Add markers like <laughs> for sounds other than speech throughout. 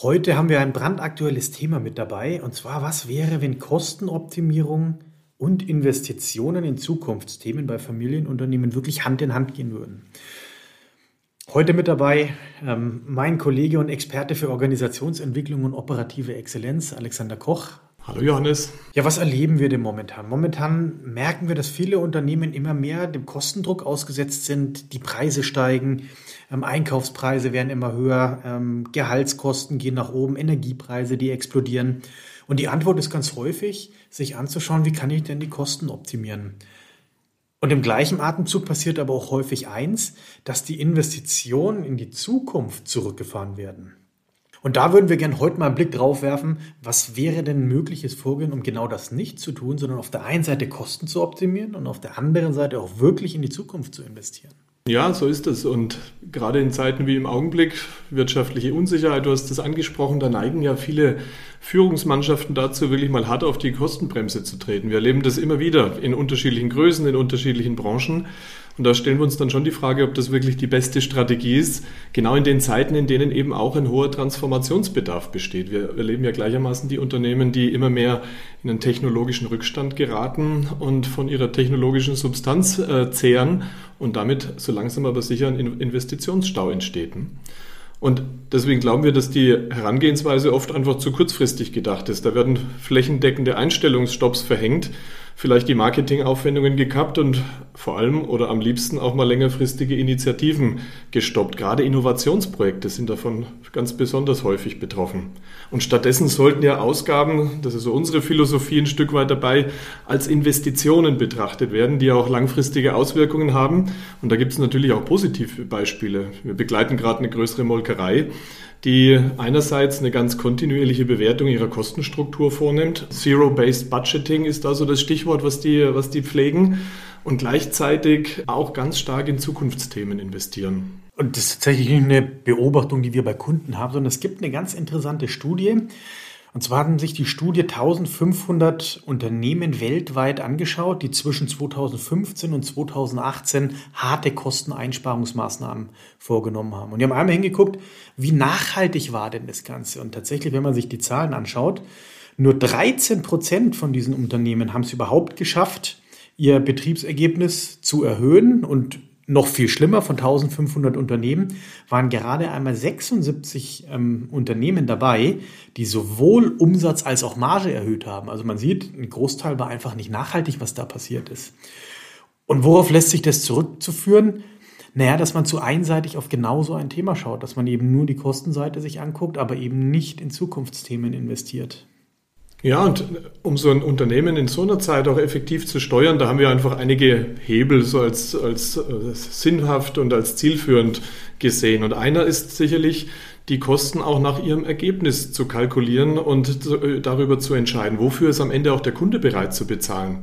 Heute haben wir ein brandaktuelles Thema mit dabei, und zwar, was wäre, wenn Kostenoptimierung und Investitionen in Zukunftsthemen bei Familienunternehmen wirklich Hand in Hand gehen würden. Heute mit dabei ähm, mein Kollege und Experte für Organisationsentwicklung und operative Exzellenz, Alexander Koch. Hallo Johannes. Ja, was erleben wir denn momentan? Momentan merken wir, dass viele Unternehmen immer mehr dem Kostendruck ausgesetzt sind. Die Preise steigen, ähm, Einkaufspreise werden immer höher, ähm, Gehaltskosten gehen nach oben, Energiepreise, die explodieren. Und die Antwort ist ganz häufig, sich anzuschauen, wie kann ich denn die Kosten optimieren? Und im gleichen Atemzug passiert aber auch häufig eins, dass die Investitionen in die Zukunft zurückgefahren werden. Und da würden wir gerne heute mal einen Blick drauf werfen, was wäre denn mögliches Vorgehen, um genau das nicht zu tun, sondern auf der einen Seite Kosten zu optimieren und auf der anderen Seite auch wirklich in die Zukunft zu investieren. Ja, so ist es. Und gerade in Zeiten wie im Augenblick, wirtschaftliche Unsicherheit, du hast das angesprochen, da neigen ja viele Führungsmannschaften dazu, wirklich mal hart auf die Kostenbremse zu treten. Wir erleben das immer wieder in unterschiedlichen Größen, in unterschiedlichen Branchen. Und da stellen wir uns dann schon die Frage, ob das wirklich die beste Strategie ist, genau in den Zeiten, in denen eben auch ein hoher Transformationsbedarf besteht. Wir erleben ja gleichermaßen die Unternehmen, die immer mehr in einen technologischen Rückstand geraten und von ihrer technologischen Substanz äh, zehren und damit so langsam aber sicher ein Investitionsstau entsteht. Und deswegen glauben wir, dass die Herangehensweise oft einfach zu kurzfristig gedacht ist. Da werden flächendeckende Einstellungsstopps verhängt vielleicht die Marketingaufwendungen gekappt und vor allem oder am liebsten auch mal längerfristige Initiativen gestoppt. Gerade Innovationsprojekte sind davon ganz besonders häufig betroffen. Und stattdessen sollten ja Ausgaben, das ist so unsere Philosophie ein Stück weit dabei, als Investitionen betrachtet werden, die auch langfristige Auswirkungen haben. Und da gibt es natürlich auch positive Beispiele. Wir begleiten gerade eine größere Molkerei die einerseits eine ganz kontinuierliche Bewertung ihrer Kostenstruktur vornimmt. Zero-Based Budgeting ist also das Stichwort, was die, was die pflegen und gleichzeitig auch ganz stark in Zukunftsthemen investieren. Und das ist tatsächlich nicht eine Beobachtung, die wir bei Kunden haben, sondern es gibt eine ganz interessante Studie, und zwar haben sich die Studie 1500 Unternehmen weltweit angeschaut, die zwischen 2015 und 2018 harte Kosteneinsparungsmaßnahmen vorgenommen haben. Und die haben einmal hingeguckt, wie nachhaltig war denn das Ganze? Und tatsächlich, wenn man sich die Zahlen anschaut, nur 13 Prozent von diesen Unternehmen haben es überhaupt geschafft, ihr Betriebsergebnis zu erhöhen und noch viel schlimmer, von 1500 Unternehmen waren gerade einmal 76 ähm, Unternehmen dabei, die sowohl Umsatz als auch Marge erhöht haben. Also man sieht, ein Großteil war einfach nicht nachhaltig, was da passiert ist. Und worauf lässt sich das zurückzuführen? Naja, dass man zu einseitig auf genau so ein Thema schaut, dass man eben nur die Kostenseite sich anguckt, aber eben nicht in Zukunftsthemen investiert. Ja, und um so ein Unternehmen in so einer Zeit auch effektiv zu steuern, da haben wir einfach einige Hebel so als, als, sinnhaft und als zielführend gesehen. Und einer ist sicherlich, die Kosten auch nach ihrem Ergebnis zu kalkulieren und darüber zu entscheiden, wofür ist am Ende auch der Kunde bereit zu bezahlen.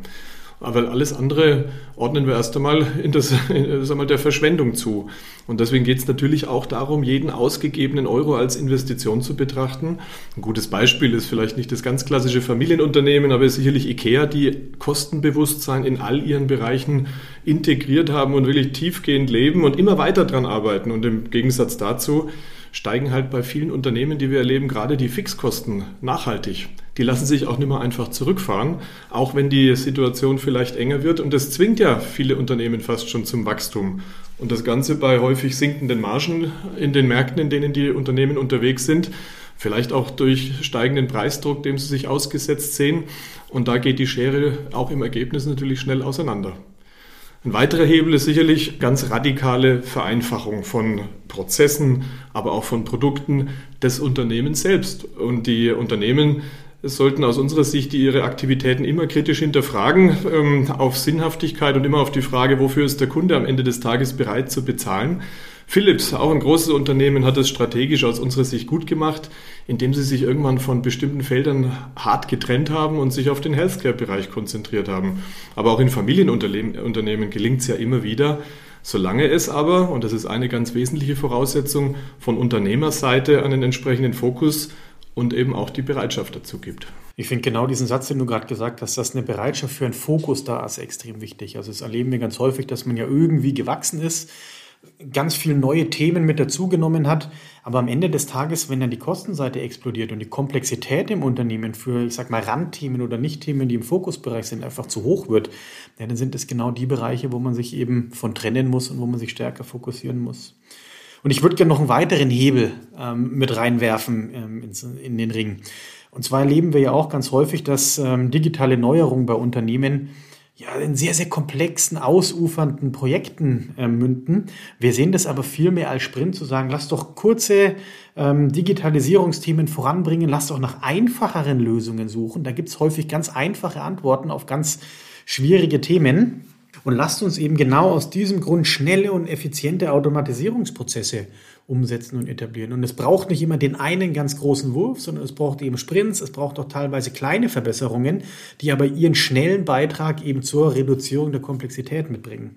Aber alles andere ordnen wir erst einmal in das, <laughs> in, sagen wir, der Verschwendung zu. Und deswegen geht es natürlich auch darum, jeden ausgegebenen Euro als Investition zu betrachten. Ein gutes Beispiel ist vielleicht nicht das ganz klassische Familienunternehmen, aber sicherlich IKEA, die Kostenbewusstsein in all ihren Bereichen integriert haben und wirklich tiefgehend leben und immer weiter dran arbeiten. Und im Gegensatz dazu steigen halt bei vielen Unternehmen, die wir erleben, gerade die Fixkosten nachhaltig. Die lassen sich auch nicht mehr einfach zurückfahren, auch wenn die Situation vielleicht enger wird. Und das zwingt ja viele Unternehmen fast schon zum Wachstum. Und das Ganze bei häufig sinkenden Margen in den Märkten, in denen die Unternehmen unterwegs sind. Vielleicht auch durch steigenden Preisdruck, dem sie sich ausgesetzt sehen. Und da geht die Schere auch im Ergebnis natürlich schnell auseinander. Ein weiterer Hebel ist sicherlich ganz radikale Vereinfachung von Prozessen, aber auch von Produkten des Unternehmens selbst. Und die Unternehmen sollten aus unserer Sicht ihre Aktivitäten immer kritisch hinterfragen, ähm, auf Sinnhaftigkeit und immer auf die Frage, wofür ist der Kunde am Ende des Tages bereit zu bezahlen. Philips, auch ein großes Unternehmen, hat es strategisch aus unserer Sicht gut gemacht, indem sie sich irgendwann von bestimmten Feldern hart getrennt haben und sich auf den Healthcare-Bereich konzentriert haben. Aber auch in Familienunternehmen gelingt es ja immer wieder, solange es aber, und das ist eine ganz wesentliche Voraussetzung, von Unternehmerseite einen entsprechenden Fokus und eben auch die Bereitschaft dazu gibt. Ich finde genau diesen Satz, den du gerade gesagt hast, dass eine Bereitschaft für einen Fokus da ist, extrem wichtig. Also das erleben wir ganz häufig, dass man ja irgendwie gewachsen ist, ganz viele neue Themen mit dazugenommen hat. Aber am Ende des Tages, wenn dann die Kostenseite explodiert und die Komplexität im Unternehmen für, ich sag mal, Randthemen oder Nichtthemen, die im Fokusbereich sind, einfach zu hoch wird, ja, dann sind es genau die Bereiche, wo man sich eben von trennen muss und wo man sich stärker fokussieren muss. Und ich würde gerne noch einen weiteren Hebel ähm, mit reinwerfen ähm, in, in, den Ring. Und zwar erleben wir ja auch ganz häufig, dass ähm, digitale Neuerungen bei Unternehmen ja, in sehr, sehr komplexen, ausufernden Projekten äh, münden. Wir sehen das aber viel mehr als Sprint zu sagen, lass doch kurze ähm, Digitalisierungsthemen voranbringen, lass doch nach einfacheren Lösungen suchen. Da gibt es häufig ganz einfache Antworten auf ganz schwierige Themen. Und lasst uns eben genau aus diesem Grund schnelle und effiziente Automatisierungsprozesse umsetzen und etablieren. Und es braucht nicht immer den einen ganz großen Wurf, sondern es braucht eben Sprints, es braucht auch teilweise kleine Verbesserungen, die aber ihren schnellen Beitrag eben zur Reduzierung der Komplexität mitbringen.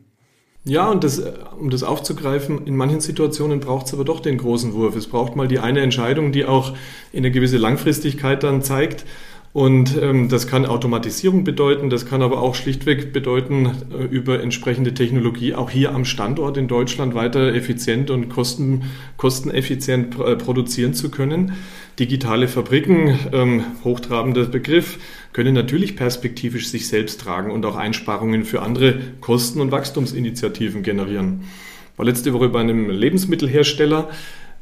Ja, und das, um das aufzugreifen, in manchen Situationen braucht es aber doch den großen Wurf. Es braucht mal die eine Entscheidung, die auch eine gewisse Langfristigkeit dann zeigt. Und ähm, das kann Automatisierung bedeuten, das kann aber auch schlichtweg bedeuten, äh, über entsprechende Technologie auch hier am Standort in Deutschland weiter effizient und kosten, kosteneffizient äh, produzieren zu können. Digitale Fabriken, ähm, hochtrabender Begriff, können natürlich perspektivisch sich selbst tragen und auch Einsparungen für andere Kosten- und Wachstumsinitiativen generieren. War letzte Woche bei einem Lebensmittelhersteller,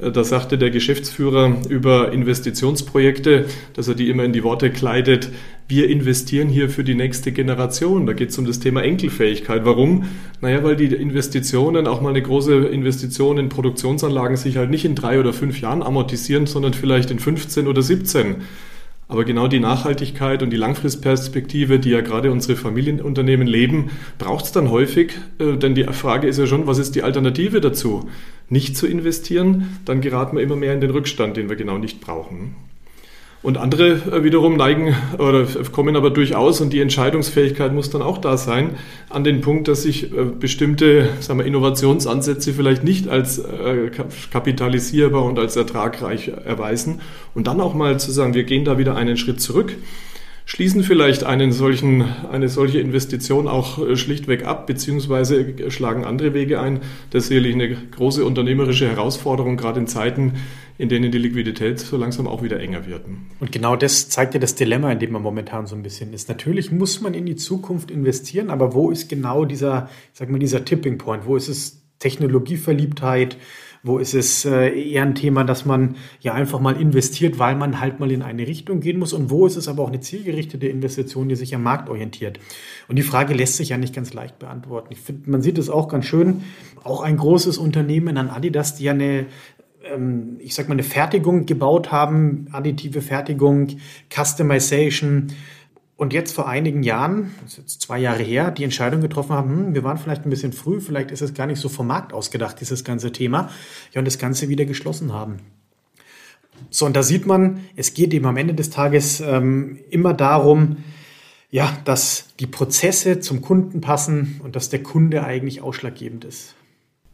da sagte der Geschäftsführer über Investitionsprojekte, dass er die immer in die Worte kleidet, wir investieren hier für die nächste Generation. Da geht es um das Thema Enkelfähigkeit. Warum? Naja, weil die Investitionen, auch mal eine große Investition in Produktionsanlagen sich halt nicht in drei oder fünf Jahren amortisieren, sondern vielleicht in 15 oder 17. Aber genau die Nachhaltigkeit und die Langfristperspektive, die ja gerade unsere Familienunternehmen leben, braucht es dann häufig. Äh, denn die Frage ist ja schon, was ist die Alternative dazu? Nicht zu investieren, dann geraten wir immer mehr in den Rückstand, den wir genau nicht brauchen. Und andere äh, wiederum neigen oder kommen aber durchaus und die Entscheidungsfähigkeit muss dann auch da sein, an den Punkt, dass sich äh, bestimmte sagen wir, Innovationsansätze vielleicht nicht als äh, kapitalisierbar und als ertragreich erweisen. Und dann auch mal zu sagen, wir gehen da wieder einen Schritt zurück schließen vielleicht einen solchen, eine solche Investition auch schlichtweg ab, beziehungsweise schlagen andere Wege ein. Das ist sicherlich eine große unternehmerische Herausforderung, gerade in Zeiten, in denen die Liquidität so langsam auch wieder enger wird. Und genau das zeigt ja das Dilemma, in dem man momentan so ein bisschen ist. Natürlich muss man in die Zukunft investieren, aber wo ist genau dieser, sag mal, dieser Tipping Point? Wo ist es Technologieverliebtheit? Wo ist es äh, eher ein Thema, dass man ja einfach mal investiert, weil man halt mal in eine Richtung gehen muss? Und wo ist es aber auch eine zielgerichtete Investition, die sich am Markt orientiert? Und die Frage lässt sich ja nicht ganz leicht beantworten. Ich finde, man sieht es auch ganz schön. Auch ein großes Unternehmen an Adidas, die ja eine ähm, ich sag mal, eine Fertigung gebaut haben, additive Fertigung, Customization. Und jetzt vor einigen Jahren, das ist jetzt zwei Jahre her, die Entscheidung getroffen haben, hm, wir waren vielleicht ein bisschen früh, vielleicht ist es gar nicht so vom Markt ausgedacht, dieses ganze Thema, ja, und das Ganze wieder geschlossen haben. So, und da sieht man, es geht eben am Ende des Tages ähm, immer darum, ja, dass die Prozesse zum Kunden passen und dass der Kunde eigentlich ausschlaggebend ist.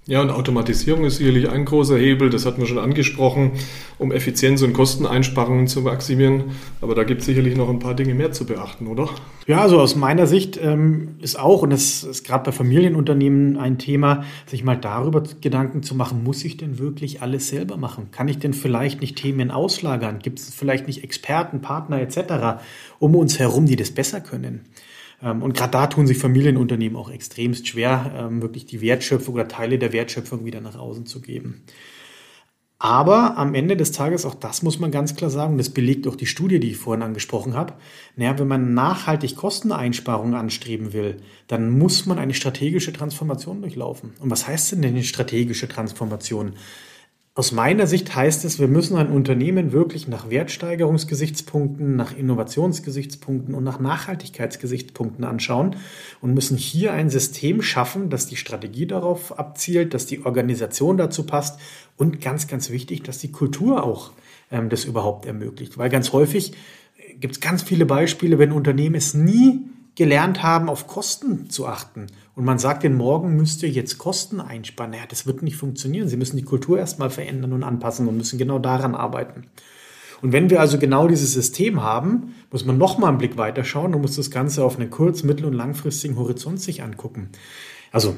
Ja, und Automatisierung ist sicherlich ein großer Hebel, das hatten wir schon angesprochen, um Effizienz und Kosteneinsparungen zu maximieren. Aber da gibt es sicherlich noch ein paar Dinge mehr zu beachten, oder? Ja, also aus meiner Sicht ähm, ist auch, und das ist gerade bei Familienunternehmen ein Thema, sich mal darüber Gedanken zu machen, muss ich denn wirklich alles selber machen? Kann ich denn vielleicht nicht Themen auslagern? Gibt es vielleicht nicht Experten, Partner etc. um uns herum, die das besser können? Ähm, und gerade da tun sich Familienunternehmen auch extremst schwer, ähm, wirklich die Wertschöpfung oder Teile der Wertschöpfung wieder nach außen zu geben. Aber am Ende des Tages, auch das muss man ganz klar sagen, das belegt auch die Studie, die ich vorhin angesprochen habe. Naja, wenn man nachhaltig Kosteneinsparungen anstreben will, dann muss man eine strategische Transformation durchlaufen. Und was heißt denn denn eine strategische Transformation? Aus meiner Sicht heißt es, wir müssen ein Unternehmen wirklich nach Wertsteigerungsgesichtspunkten, nach Innovationsgesichtspunkten und nach Nachhaltigkeitsgesichtspunkten anschauen und müssen hier ein System schaffen, dass die Strategie darauf abzielt, dass die Organisation dazu passt und ganz, ganz wichtig, dass die Kultur auch ähm, das überhaupt ermöglicht. Weil ganz häufig gibt es ganz viele Beispiele, wenn Unternehmen es nie gelernt haben, auf Kosten zu achten. Und man sagt den Morgen müsst ihr jetzt Kosten einsparen. Naja, das wird nicht funktionieren. Sie müssen die Kultur erstmal verändern und anpassen und müssen genau daran arbeiten. Und wenn wir also genau dieses System haben, muss man nochmal einen Blick weiterschauen und muss das Ganze auf einen kurz-, mittel- und langfristigen Horizont sich angucken. Also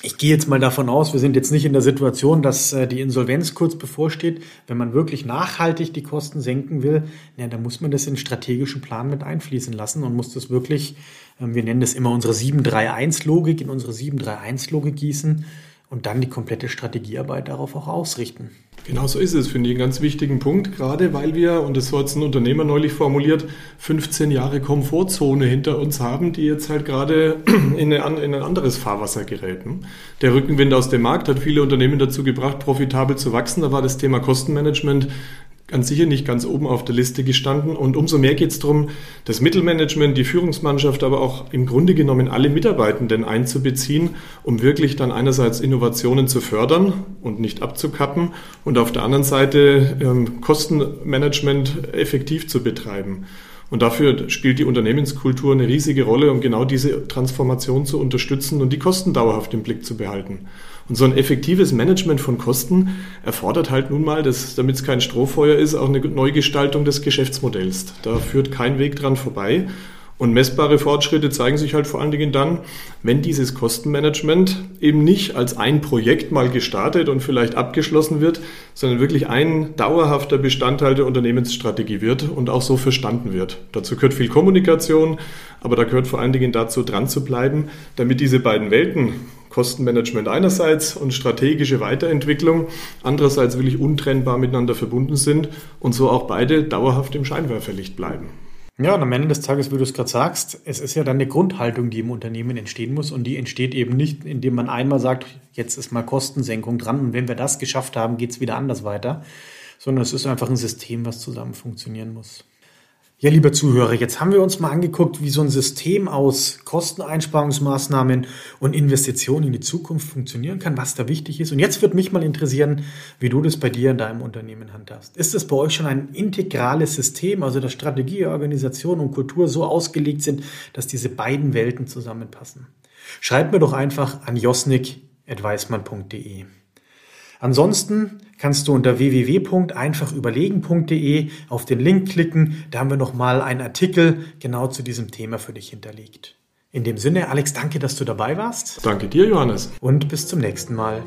ich gehe jetzt mal davon aus, wir sind jetzt nicht in der Situation, dass äh, die Insolvenz kurz bevorsteht. Wenn man wirklich nachhaltig die Kosten senken will, ja, dann muss man das in strategischen Plan mit einfließen lassen und muss das wirklich, ähm, wir nennen das immer unsere 731-Logik, in unsere 731-Logik gießen und dann die komplette Strategiearbeit darauf auch ausrichten. Genau so ist es, finde ich, einen ganz wichtigen Punkt, gerade weil wir, und das hat ein Unternehmer neulich formuliert, 15 Jahre Komfortzone hinter uns haben, die jetzt halt gerade <clears throat> in, in ein anderes Fahrwasser geräten. Der Rückenwind aus dem Markt hat viele Unternehmen dazu gebracht, profitabel zu wachsen. Da war das Thema Kostenmanagement ganz sicher nicht ganz oben auf der Liste gestanden. Und umso mehr geht es darum, das Mittelmanagement, die Führungsmannschaft, aber auch im Grunde genommen alle Mitarbeitenden einzubeziehen, um wirklich dann einerseits Innovationen zu fördern und nicht abzukappen und auf der anderen Seite ähm, Kostenmanagement effektiv zu betreiben. Und dafür spielt die Unternehmenskultur eine riesige Rolle, um genau diese Transformation zu unterstützen und die Kosten dauerhaft im Blick zu behalten. Und so ein effektives Management von Kosten erfordert halt nun mal, damit es kein Strohfeuer ist, auch eine Neugestaltung des Geschäftsmodells. Da führt kein Weg dran vorbei. Und messbare Fortschritte zeigen sich halt vor allen Dingen dann, wenn dieses Kostenmanagement eben nicht als ein Projekt mal gestartet und vielleicht abgeschlossen wird, sondern wirklich ein dauerhafter Bestandteil der Unternehmensstrategie wird und auch so verstanden wird. Dazu gehört viel Kommunikation, aber da gehört vor allen Dingen dazu, dran zu bleiben, damit diese beiden Welten, Kostenmanagement einerseits und strategische Weiterentwicklung andererseits wirklich untrennbar miteinander verbunden sind und so auch beide dauerhaft im Scheinwerferlicht bleiben. Ja, und am Ende des Tages, wie du es gerade sagst, es ist ja dann eine Grundhaltung, die im Unternehmen entstehen muss. Und die entsteht eben nicht, indem man einmal sagt, jetzt ist mal Kostensenkung dran und wenn wir das geschafft haben, geht es wieder anders weiter. Sondern es ist einfach ein System, was zusammen funktionieren muss. Ja, liebe Zuhörer, jetzt haben wir uns mal angeguckt, wie so ein System aus Kosteneinsparungsmaßnahmen und Investitionen in die Zukunft funktionieren kann, was da wichtig ist. Und jetzt wird mich mal interessieren, wie du das bei dir in deinem Unternehmen handhast. Ist es bei euch schon ein integrales System, also dass Strategie, Organisation und Kultur so ausgelegt sind, dass diese beiden Welten zusammenpassen? Schreibt mir doch einfach an josnik.weismann.de. Ansonsten kannst du unter www.einfachüberlegen.de auf den Link klicken. Da haben wir nochmal einen Artikel genau zu diesem Thema für dich hinterlegt. In dem Sinne, Alex, danke, dass du dabei warst. Danke dir, Johannes. Und bis zum nächsten Mal.